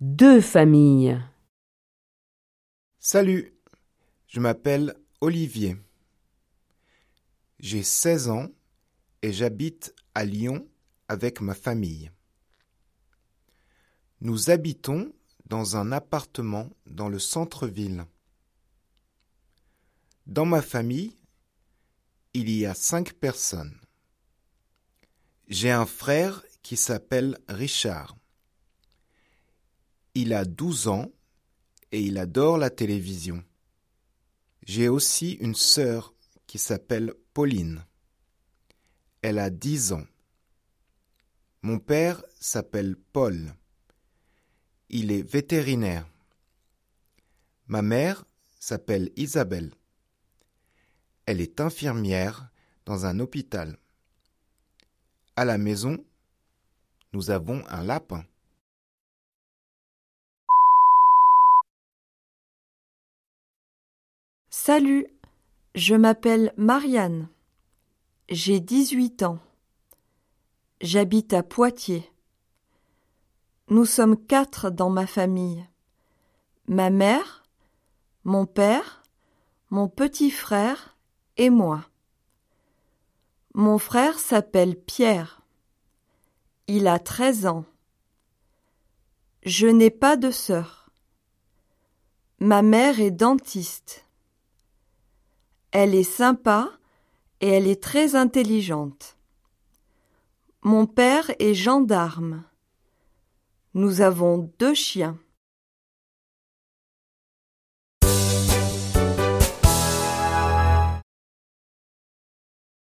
Deux familles. Salut, je m'appelle Olivier. J'ai 16 ans et j'habite à Lyon avec ma famille. Nous habitons dans un appartement dans le centre-ville. Dans ma famille, il y a cinq personnes. J'ai un frère qui s'appelle Richard. Il a 12 ans et il adore la télévision. J'ai aussi une sœur qui s'appelle Pauline. Elle a 10 ans. Mon père s'appelle Paul. Il est vétérinaire. Ma mère s'appelle Isabelle. Elle est infirmière dans un hôpital. À la maison, nous avons un lapin. Salut, je m'appelle Marianne. J'ai 18 ans. J'habite à Poitiers. Nous sommes quatre dans ma famille. Ma mère, mon père, mon petit frère et moi. Mon frère s'appelle Pierre. Il a 13 ans. Je n'ai pas de sœur. Ma mère est dentiste. Elle est sympa et elle est très intelligente. Mon père est gendarme. Nous avons deux chiens.